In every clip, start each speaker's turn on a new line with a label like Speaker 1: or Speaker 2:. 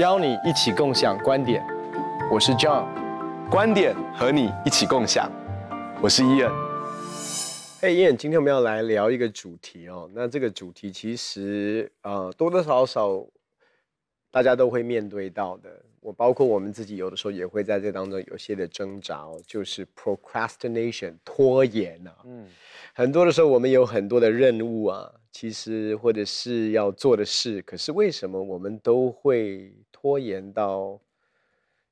Speaker 1: 邀你一起共享观点。我是 John，
Speaker 2: 观点和你一起共享。我是伊恩。
Speaker 3: 嘿，Ian，今天我们要来聊一个主题哦。那这个主题其实呃多多少少大家都会面对到的。我包括我们自己有的时候也会在这当中有些的挣扎哦，就是 procrastination 拖延啊。嗯，很多的时候我们有很多的任务啊，其实或者是要做的事，可是为什么我们都会拖延到，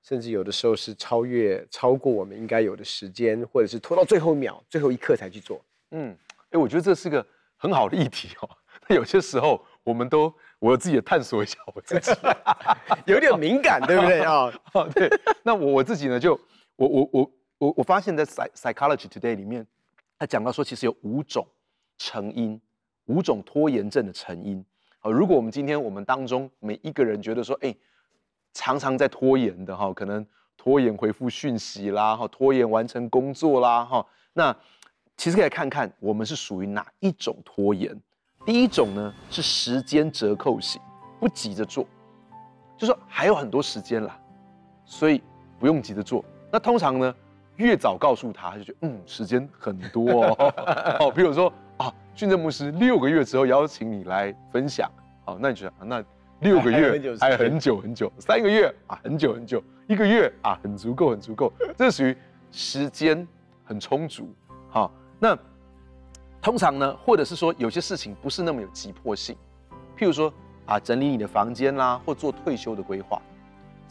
Speaker 3: 甚至有的时候是超越超过我们应该有的时间，或者是拖到最后一秒、最后一刻才去做？
Speaker 2: 嗯，哎，我觉得这是个很好的议题哦。那有些时候我们都。我自己也探索一下我自己，
Speaker 3: 有点敏感，对不对啊？
Speaker 2: 哦，对。那我我自己呢，就我我我我我发现，在 Psychology Today 里面，他讲到说，其实有五种成因，五种拖延症的成因。好，如果我们今天我们当中每一个人觉得说，哎，常常在拖延的哈，可能拖延回复讯息啦，哈，拖延完成工作啦，哈，那其实可以看看我们是属于哪一种拖延。第一种呢是时间折扣型，不急着做，就说还有很多时间啦，所以不用急着做。那通常呢，越早告诉他，他就觉得嗯，时间很多哦。哦，比如说啊，训政牧师六个月之后邀请你来分享，好，那你觉得那六个月还很久很久，三个月啊很久很久，一个月啊很足够很足够，这属于时间很充足。好，那。通常呢，或者是说有些事情不是那么有急迫性，譬如说啊，整理你的房间啦，或做退休的规划。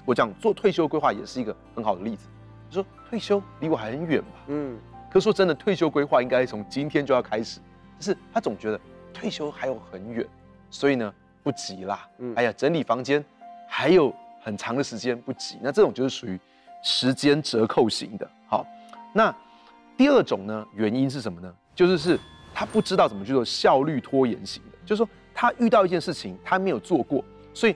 Speaker 2: 我讲做退休规划也是一个很好的例子。你说退休离我还很远吧，嗯。可是说真的，退休规划应该从今天就要开始。但是他总觉得退休还有很远，所以呢不急啦。嗯，哎呀，整理房间还有很长的时间，不急。那这种就是属于时间折扣型的。好，那第二种呢，原因是什么呢？就是是。他不知道怎么去做效率拖延型的，就是说他遇到一件事情，他没有做过，所以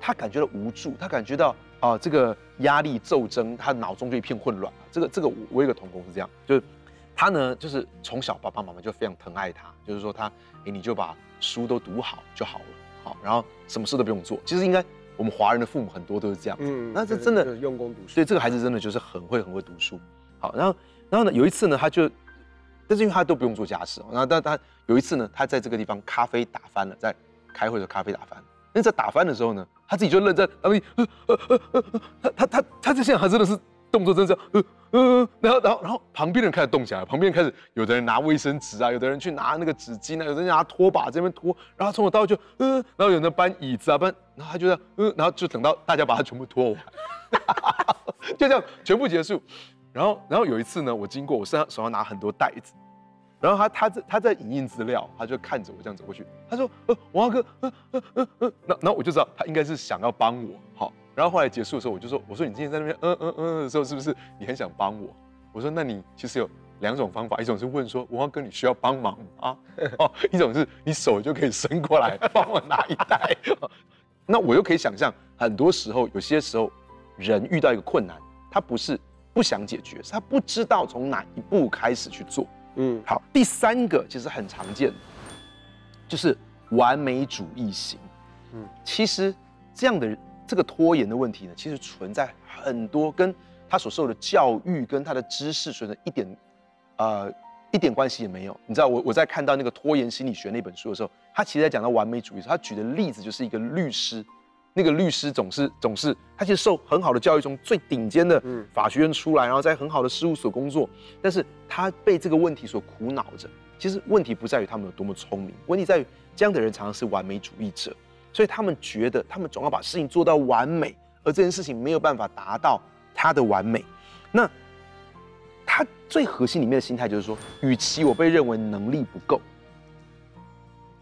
Speaker 2: 他感觉到无助，他感觉到啊、呃、这个压力骤增，他脑中就一片混乱。这个这个我我有个同工是这样，就是他呢就是从小爸爸妈妈就非常疼爱他，就是说他哎你就把书都读好就好了，好，然后什么事都不用做。其实应该我们华人的父母很多都是这样子，嗯，那这真的
Speaker 3: 用功读书，
Speaker 2: 所以这个孩子真的就是很会很会读书。好，然后然后呢有一次呢他就。但是因为他都不用做家事，然后但他有一次呢，他在这个地方咖啡打翻了，在开会的时候咖啡打翻。那在打翻的时候呢，他自己就愣在那里，呃呃呃呃呃，他他他他在现场，还真的是动作真的这嗯，然后然后然后旁边人开始动起来，旁边开始有的人拿卫生纸啊，有的人去拿那个纸巾啊，有的人拿拖把这边拖，然后从头到就呃，然后有人搬椅子啊搬，然后他就这样，呃，然后就等到大家把它全部拖完，就这样全部结束。然后，然后有一次呢，我经过，我身上手上拿很多袋子，然后他他在他在影印资料，他就看着我这样走过去，他说：“呃，王哥，呃呃呃呃，那那我就知道他应该是想要帮我，好。然后后来结束的时候，我就说，我说你今天在那边，嗯嗯嗯的时候，是不是你很想帮我？我说，那你其实有两种方法，一种是问说，王哥你需要帮忙啊，哦，一种是你手就可以伸过来帮我拿一袋。那我又可以想象，很多时候，有些时候人遇到一个困难，他不是。不想解决，是他不知道从哪一步开始去做。嗯，好，第三个其实很常见，就是完美主义型。嗯，其实这样的这个拖延的问题呢，其实存在很多跟他所受的教育跟他的知识存在一点，呃，一点关系也没有。你知道，我我在看到那个拖延心理学那本书的时候，他其实在讲到完美主义，他举的例子就是一个律师。那个律师总是总是，他其实受很好的教育，从最顶尖的法学院出来，然后在很好的事务所工作，但是他被这个问题所苦恼着。其实问题不在于他们有多么聪明，问题在于这样的人常常是完美主义者，所以他们觉得他们总要把事情做到完美，而这件事情没有办法达到他的完美。那他最核心里面的心态就是说，与其我被认为能力不够，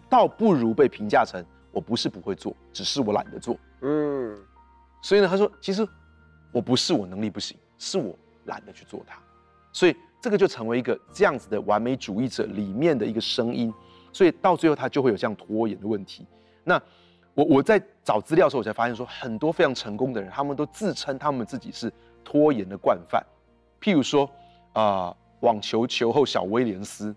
Speaker 2: 倒不如被评价成。我不是不会做，只是我懒得做。嗯，所以呢，他说，其实我不是我能力不行，是我懒得去做它。所以这个就成为一个这样子的完美主义者里面的一个声音。所以到最后他就会有这样拖延的问题。那我我在找资料的时候，我才发现说，很多非常成功的人，他们都自称他们自己是拖延的惯犯。譬如说啊、网球球后小威廉斯，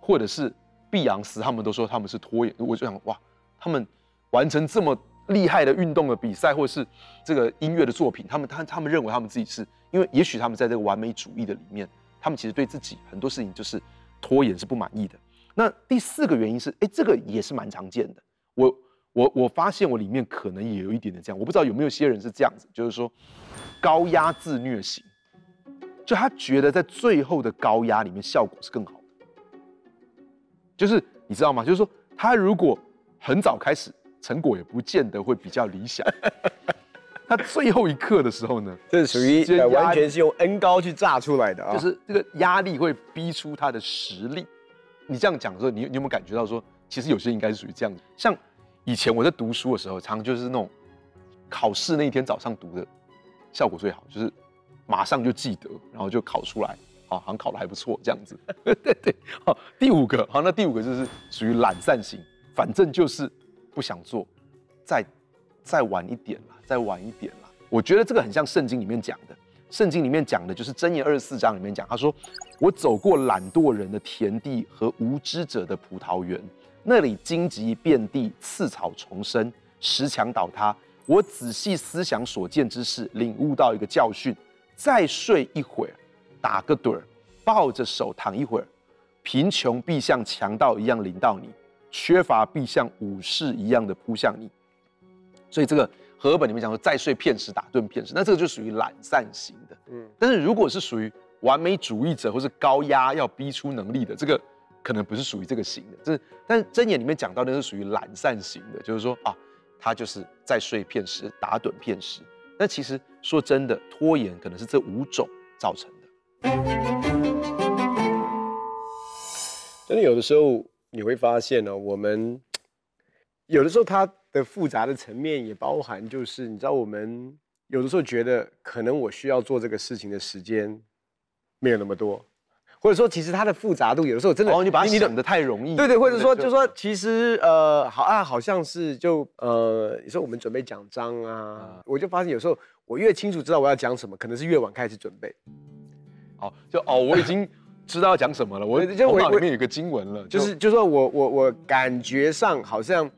Speaker 2: 或者是碧昂斯，他们都说他们是拖延。我就想哇。他们完成这么厉害的运动的比赛，或是这个音乐的作品，他们他他们认为他们自己是因为，也许他们在这个完美主义的里面，他们其实对自己很多事情就是拖延是不满意的。那第四个原因是，哎，这个也是蛮常见的。我我我发现我里面可能也有一点点这样，我不知道有没有些人是这样子，就是说高压自虐型，就他觉得在最后的高压里面效果是更好的，就是你知道吗？就是说他如果很早开始，成果也不见得会比较理想。他最后一刻的时候呢，
Speaker 3: 这是属于完全是用 N 高去炸出来的啊，
Speaker 2: 就是这个压力会逼出他的实力。你这样讲的时候，你你有没有感觉到说，其实有些应该是属于这样子？像以前我在读书的时候，常常就是那种考试那一天早上读的效果最好，就是马上就记得，然后就考出来，好，好像考得还不错这样子。对对，好，第五个，好，那第五个就是属于懒散型。反正就是不想做，再再晚一点啦，再晚一点啦。我觉得这个很像圣经里面讲的，圣经里面讲的就是箴言二十四章里面讲，他说：“我走过懒惰人的田地和无知者的葡萄园，那里荆棘遍地，刺草丛生，石墙倒塌。我仔细思想所见之事，领悟到一个教训：再睡一会儿，打个盹儿，抱着手躺一会儿，贫穷必像强盗一样临到你。”缺乏必像武士一样的扑向你，所以这个和本里面讲说，再睡片时打盹片时，那这个就属于懒散型的。嗯，但是如果是属于完美主义者或是高压要逼出能力的，这个可能不是属于这个型的。这是，但是箴言里面讲到的是属于懒散型的，就是说啊，他就是在睡片时打盹片时。那其实说真的，拖延可能是这五种造成的。
Speaker 3: 真的有的时候。你会发现呢，我们有的时候它的复杂的层面也包含，就是你知道，我们有的时候觉得可能我需要做这个事情的时间没有那么多，或者说其实它的复杂度有的时候真的，
Speaker 2: 哦，你把它想得太容易，
Speaker 3: 对对，或者说就是说其实呃，好啊，好像是就呃，你说我们准备讲章啊，我就发现有时候我越清楚知道我要讲什么，可能是越晚开始准备，
Speaker 2: 好，就哦，我已经。知道要讲什么了，我 就我脑里面有个经文了，
Speaker 3: 就是就是说我我我感觉上好像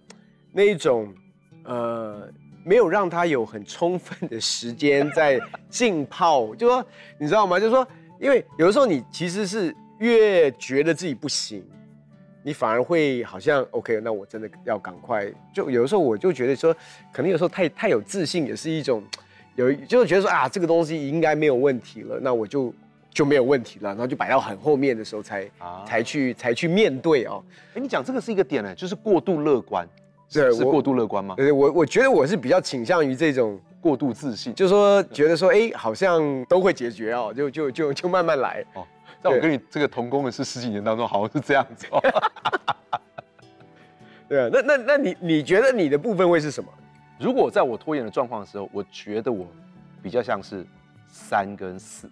Speaker 3: 那一种呃没有让他有很充分的时间在浸泡，就说你知道吗？就是说，因为有的时候你其实是越觉得自己不行，你反而会好像 OK，那我真的要赶快。就有的时候我就觉得说，可能有时候太太有自信也是一种有，就是觉得说啊这个东西应该没有问题了，那我就。就没有问题了，然后就摆到很后面的时候才、啊、才去才去面对哦。
Speaker 2: 哎，你讲这个是一个点呢，就是过度乐观，是是过度乐观吗？
Speaker 3: 对，我我觉得我是比较倾向于这种
Speaker 2: 过度自信，
Speaker 3: 就是说觉得说哎，好像都会解决哦，就就就就慢慢来哦。
Speaker 2: 在我跟你这个同工的是十几年当中，好像是这样子哦。
Speaker 3: 对啊，那那那你你觉得你的部分会是什么？
Speaker 2: 如果在我拖延的状况的时候，我觉得我比较像是三跟四。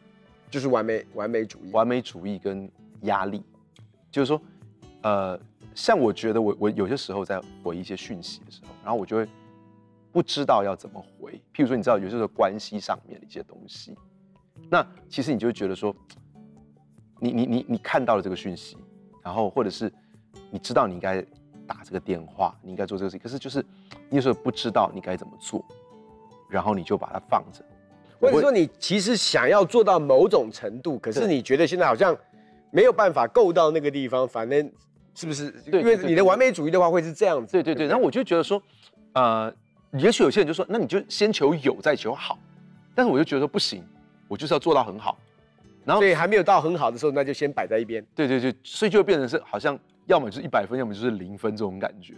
Speaker 3: 就是完美完美主义，
Speaker 2: 完美主义跟压力，就是说，呃，像我觉得我我有些时候在回一些讯息的时候，然后我就会不知道要怎么回。譬如说，你知道有些时候关系上面的一些东西，那其实你就会觉得说，你你你你看到了这个讯息，然后或者是你知道你应该打这个电话，你应该做这个事情，可是就是你有时候不知道你该怎么做，然后你就把它放着。
Speaker 3: 或者说你其实想要做到某种程度，可是你觉得现在好像没有办法够到那个地方，反正是不是？对，因为你的完美主义的话会是这样子。
Speaker 2: 对对对。然后我就觉得说，呃，也许有些人就说，那你就先求有再求好，但是我就觉得说不行，我就是要做到很好。
Speaker 3: 然后所以还没有到很好的时候，那就先摆在一边。
Speaker 2: 对对对，所以就会变成是好像要么就是一百分，要么就是零分这种感觉。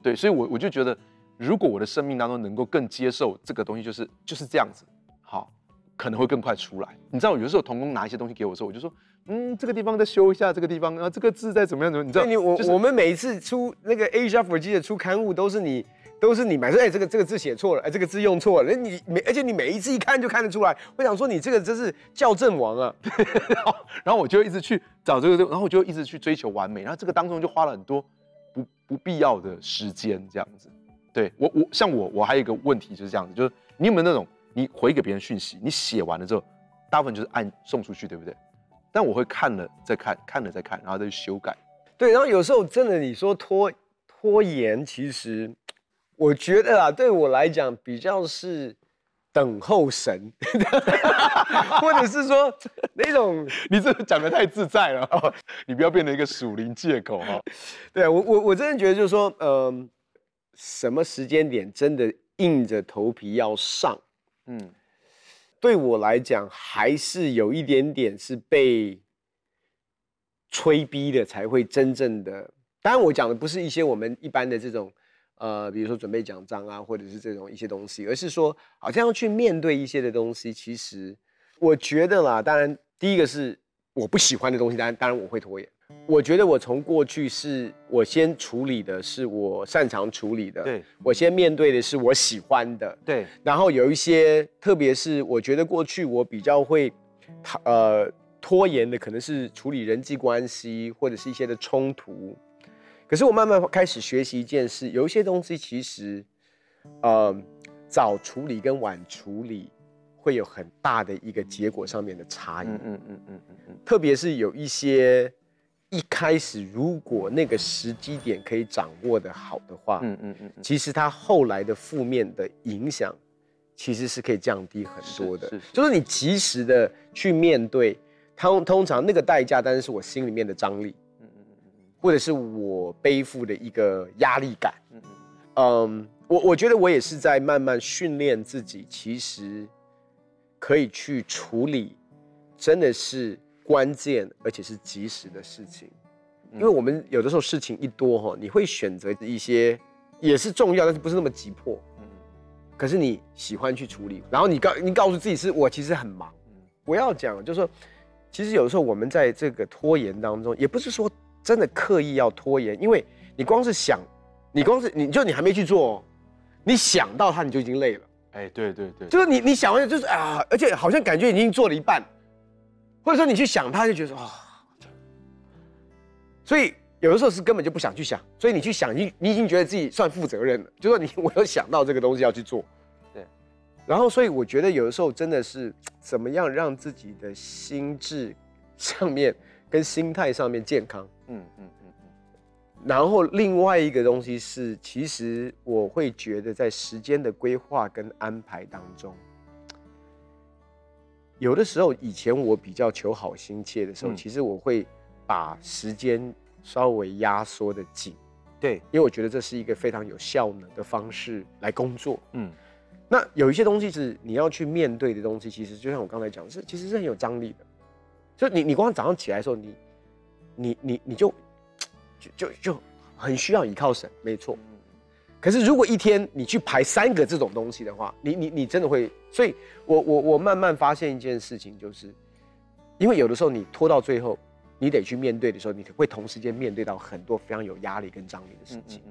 Speaker 2: 对，所以我我就觉得，如果我的生命当中能够更接受这个东西，就是就是这样子。好，可能会更快出来。你知道，有的时候童工拿一些东西给我的时候，我就说，嗯，这个地方再修一下，这个地方，然后这个字再怎么样怎么样。你知道，
Speaker 3: 你我、
Speaker 2: 就是、
Speaker 3: 我们每一次出那个 Asia for 的出刊物，都是你都是你买说，哎，这个这个字写错了，哎，这个字用错了。那你每而且你每一次一看就看得出来。我想说，你这个真是校正王啊。
Speaker 2: 然后然后我就一直去找这个，然后我就一直去追求完美。然后这个当中就花了很多不不必要的时间，这样子。对我我像我我还有一个问题就是这样子，就是你有没有那种？你回给别人讯息，你写完了之后，大部分就是按送出去，对不对？但我会看了再看，看了再看，然后再去修改。
Speaker 3: 对，然后有时候真的你说拖拖延，其实我觉得啊，对我来讲比较是等候神，或者是说那种
Speaker 2: 你这个讲的太自在了哦，你不要变成一个属灵借口哈。
Speaker 3: 对我我我真的觉得就是说，嗯、呃，什么时间点真的硬着头皮要上，嗯，对我来讲还是有一点点是被吹逼的，才会真正的。当然，我讲的不是一些我们一般的这种。呃，比如说准备奖章啊，或者是这种一些东西，而是说好像要去面对一些的东西。其实我觉得啦，当然第一个是我不喜欢的东西，当然当然我会拖延。我觉得我从过去是我先处理的是我擅长处理的，
Speaker 2: 对，
Speaker 3: 我先面对的是我喜欢的，
Speaker 2: 对。
Speaker 3: 然后有一些，特别是我觉得过去我比较会，呃，拖延的，可能是处理人际关系或者是一些的冲突。可是我慢慢开始学习一件事，有一些东西其实，呃，早处理跟晚处理会有很大的一个结果上面的差异。嗯嗯嗯嗯嗯。特别是有一些一开始如果那个时机点可以掌握的好的话，嗯嗯嗯，其实它后来的负面的影响其实是可以降低很多的。是，是，是。就是你及时的去面对，通通常那个代价，但是是我心里面的张力。或者是我背负的一个压力感，嗯嗯，我我觉得我也是在慢慢训练自己，其实可以去处理，真的是关键而且是及时的事情，因为我们有的时候事情一多哈，你会选择一些也是重要，但是不是那么急迫，嗯，可是你喜欢去处理，然后你告你告诉自己是我其实很忙，不要讲，就是说，其实有的时候我们在这个拖延当中，也不是说。真的刻意要拖延，因为你光是想，你光是你就你还没去做，你想到它你就已经累了。
Speaker 2: 哎，对对对，
Speaker 3: 就是你你想完就是啊，而且好像感觉已经做了一半，或者说你去想它就觉得啊，所以有的时候是根本就不想去想，所以你去想你你已经觉得自己算负责任了，就说你我有想到这个东西要去做，对，然后所以我觉得有的时候真的是怎么样让自己的心智上面跟心态上面健康。嗯嗯嗯嗯，然后另外一个东西是，其实我会觉得在时间的规划跟安排当中，有的时候以前我比较求好心切的时候，嗯、其实我会把时间稍微压缩的紧，对，因为我觉得这是一个非常有效能的方式来工作。嗯，那有一些东西是你要去面对的东西，其实就像我刚才讲的，是其实是很有张力的，就你你光早上起来的时候，你。你你你就就就就很需要依靠神，没错。可是如果一天你去排三个这种东西的话，你你你真的会。所以我我我慢慢发现一件事情，就是因为有的时候你拖到最后，你得去面对的时候，你会同时间面对到很多非常有压力跟张力的事情。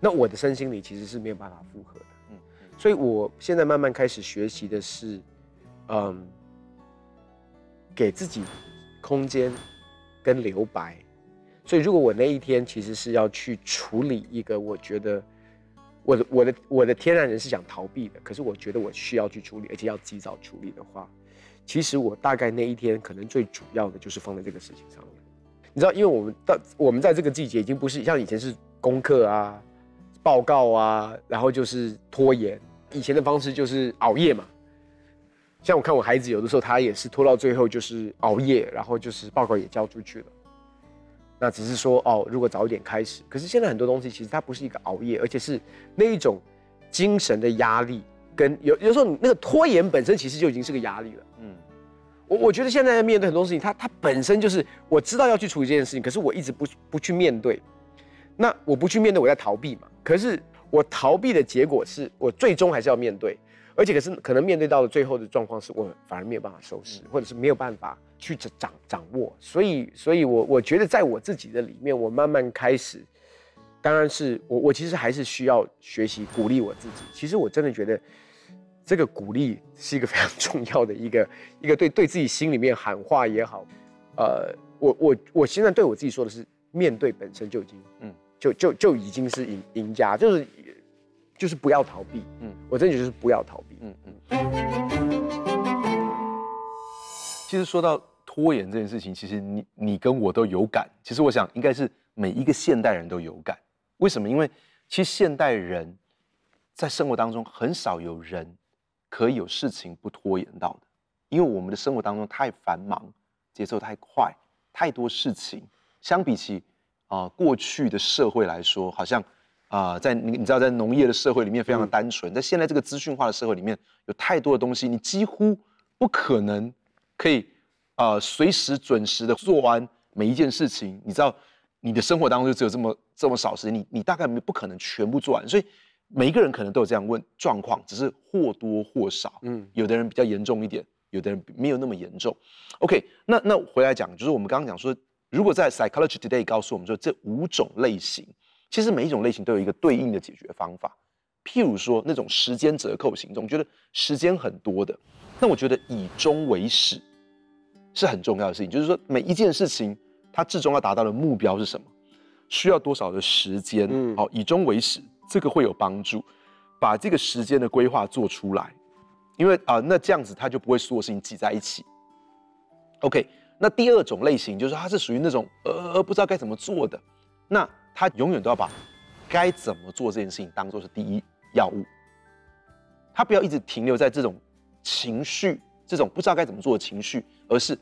Speaker 3: 那我的身心里其实是没有办法负荷的。嗯。所以我现在慢慢开始学习的是，嗯，给自己空间。跟留白，所以如果我那一天其实是要去处理一个，我觉得我的我的我的天然人是想逃避的，可是我觉得我需要去处理，而且要及早处理的话，其实我大概那一天可能最主要的就是放在这个事情上面。你知道，因为我们到我们在这个季节已经不是像以前是功课啊、报告啊，然后就是拖延，以前的方式就是熬夜嘛。像我看我孩子有的时候，他也是拖到最后就是熬夜，然后就是报告也交出去了。那只是说哦，如果早一点开始。可是现在很多东西其实它不是一个熬夜，而且是那一种精神的压力，跟有有时候你那个拖延本身其实就已经是个压力了。嗯，我我觉得现在面对很多事情，它它本身就是我知道要去处理这件事情，可是我一直不不去面对。那我不去面对，我在逃避嘛。可是我逃避的结果是我最终还是要面对。而且可是可能面对到的最后的状况是我反而没有办法收拾，或者是没有办法去掌掌掌握，所以所以我我觉得在我自己的里面，我慢慢开始，当然是我我其实还是需要学习鼓励我自己。其实我真的觉得这个鼓励是一个非常重要的一个 一个对对自己心里面喊话也好，呃，我我我现在对我自己说的是，面对本身就已经嗯就就就已经是赢赢家，就是。就是不要逃避，嗯，我真的觉得就是不要逃避，嗯嗯。
Speaker 2: 其实说到拖延这件事情，其实你你跟我都有感。其实我想应该是每一个现代人都有感。为什么？因为其实现代人在生活当中很少有人可以有事情不拖延到的，因为我们的生活当中太繁忙，节奏太快，太多事情。相比起啊、呃、过去的社会来说，好像啊、呃、在你你知道在农业的社会里面非常的单纯，嗯、在现在这个资讯化的社会里面，有太多的东西，你几乎不可能可以啊、呃、随时准时的做完每一件事情。你知道你的生活当中就只有这么这么少时间，你你大概不可能全部做完，所以。每一个人可能都有这样问状况，只是或多或少。嗯，有的人比较严重一点，有的人没有那么严重。OK，那那回来讲，就是我们刚刚讲说，如果在 Psychology Today 告诉我们说，这五种类型，其实每一种类型都有一个对应的解决方法。譬如说那种时间折扣型，总觉得时间很多的，那我觉得以终为始是很重要的事情。就是说每一件事情，它最终要达到的目标是什么？需要多少的时间？嗯，好，以终为始。这个会有帮助，把这个时间的规划做出来，因为啊、呃，那这样子他就不会所有事情挤在一起。OK，那第二种类型就是它是属于那种呃不知道该怎么做的，那他永远都要把该怎么做这件事情当做是第一要务，他不要一直停留在这种情绪，这种不知道该怎么做的情绪，而是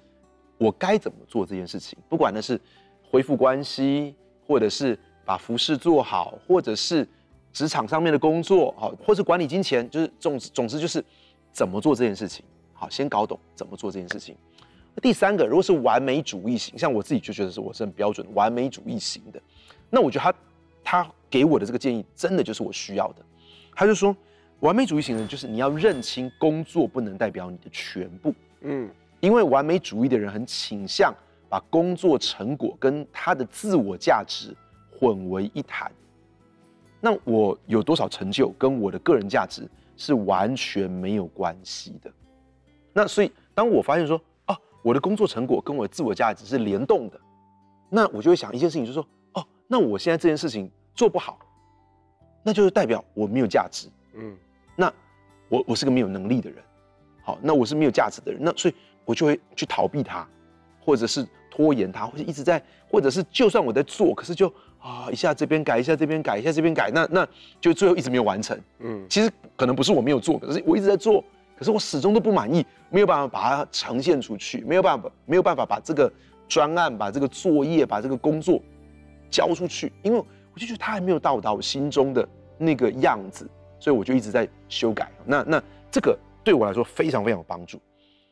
Speaker 2: 我该怎么做这件事情，不管那是恢复关系，或者是把服饰做好，或者是。职场上面的工作，好，或是管理金钱，就是总总之就是怎么做这件事情，好，先搞懂怎么做这件事情。第三个，如果是完美主义型，像我自己就觉得是我是很标准完美主义型的，那我觉得他他给我的这个建议真的就是我需要的。他就说，完美主义型的，就是你要认清工作不能代表你的全部，嗯，因为完美主义的人很倾向把工作成果跟他的自我价值混为一谈。那我有多少成就，跟我的个人价值是完全没有关系的。那所以，当我发现说，哦，我的工作成果跟我的自我价值是联动的，那我就会想一件事情，就是说，哦，那我现在这件事情做不好，那就是代表我没有价值。嗯，那我我是个没有能力的人，好，那我是没有价值的人，那所以我就会去逃避它，或者是拖延它，或者一直在，或者是就算我在做，可是就。啊，一下这边改，一下这边改，一下这边改，那那就最后一直没有完成。嗯，其实可能不是我没有做，可是我一直在做，可是我始终都不满意，没有办法把它呈现出去，没有办法，没有办法把这个专案、把这个作业、把这个工作交出去，因为我就觉得它还没有到达我心中的那个样子，所以我就一直在修改。那那这个对我来说非常非常有帮助。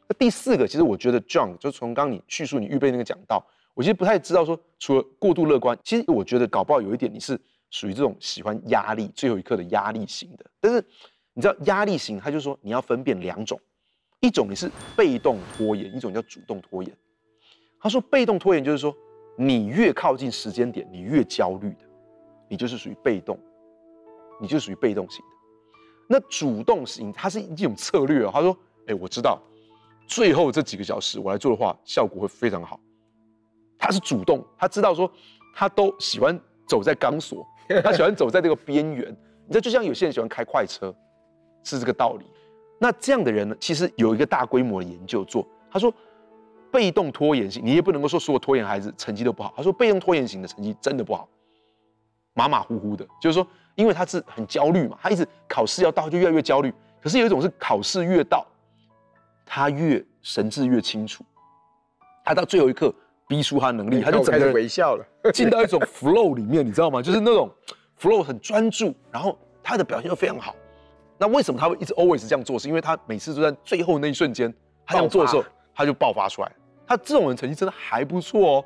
Speaker 2: 那第四个，其实我觉得 John 就从刚你叙述你预备那个讲到。我其实不太知道说，除了过度乐观，其实我觉得搞不好有一点你是属于这种喜欢压力、最后一刻的压力型的。但是你知道压力型，他就说你要分辨两种，一种你是被动拖延，一种叫主动拖延。他说被动拖延就是说，你越靠近时间点，你越焦虑的，你就是属于被动，你就属于被动型的。那主动型，它是一种策略哦。他说，哎，我知道最后这几个小时我来做的话，效果会非常好。他是主动，他知道说，他都喜欢走在钢索，他喜欢走在这个边缘。你知道，就像有些人喜欢开快车，是这个道理。那这样的人呢，其实有一个大规模的研究做，他说，被动拖延型，你也不能够说所有拖延孩子成绩都不好。他说，被动拖延型的成绩真的不好，马马虎虎的。就是说，因为他是很焦虑嘛，他一直考试要到就越来越焦虑。可是有一种是考试越到，他越神志越清楚，他到最后一刻。逼出他的能力，他就整个人
Speaker 3: 微笑了，
Speaker 2: 进到一种 flow 里面，你知道吗？就是那种 flow 很专注，然后他的表现又非常好。那为什么他会一直 always 这样做？是因为他每次都在最后那一瞬间，他这样做的时候，他就爆发出来。他这种人成绩真的还不错哦，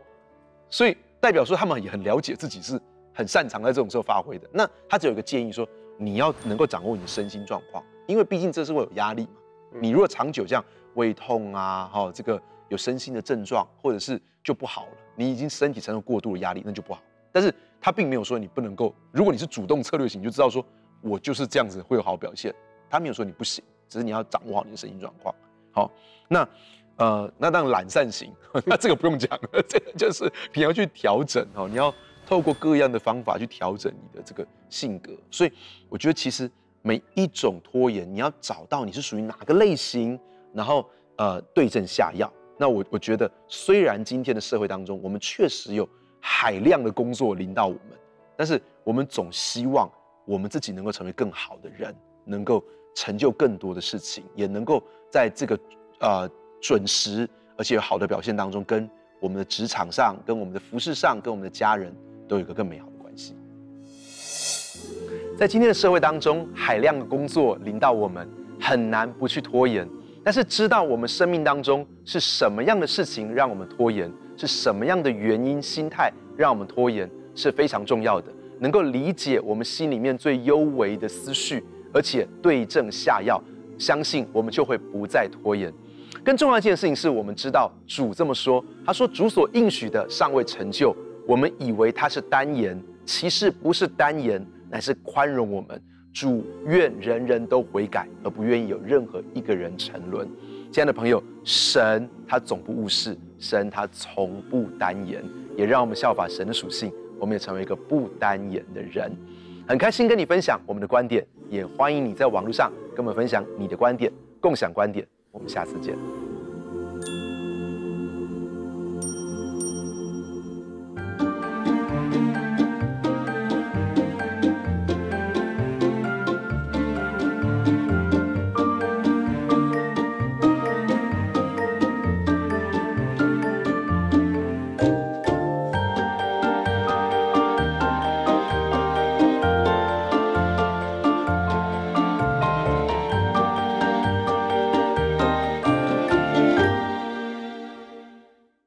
Speaker 2: 所以代表说他们也很了解自己是很擅长在这种时候发挥的。那他只有一个建议说，你要能够掌握你的身心状况，因为毕竟这是会有压力嘛。你如果长久这样胃痛啊，哈，这个。有身心的症状，或者是就不好了。你已经身体承受过度的压力，那就不好。但是他并没有说你不能够。如果你是主动策略型，你就知道说我就是这样子会有好表现。他没有说你不行，只是你要掌握好你的身心状况。好，那呃，那当然懒散型，那这个不用讲了，这个就是你要去调整哦。你要透过各样的方法去调整你的这个性格。所以我觉得其实每一种拖延，你要找到你是属于哪个类型，然后呃对症下药。那我我觉得，虽然今天的社会当中，我们确实有海量的工作临到我们，但是我们总希望我们自己能够成为更好的人，能够成就更多的事情，也能够在这个呃准时而且有好的表现当中，跟我们的职场上、跟我们的服饰上、跟我们的家人都有一个更美好的关系。在今天的社会当中，海量的工作临到我们，很难不去拖延。但是知道我们生命当中是什么样的事情让我们拖延，是什么样的原因、心态让我们拖延，是非常重要的。能够理解我们心里面最幽微的思绪，而且对症下药，相信我们就会不再拖延。更重要一件事情是我们知道主这么说，他说主所应许的尚未成就，我们以为他是单言，其实不是单言，乃是宽容我们。主愿人人都悔改，而不愿意有任何一个人沉沦。亲爱的朋友，神他总不误事，神他从不单言，也让我们效法神的属性，我们也成为一个不单眼的人。很开心跟你分享我们的观点，也欢迎你在网络上跟我们分享你的观点，共享观点。我们下次见。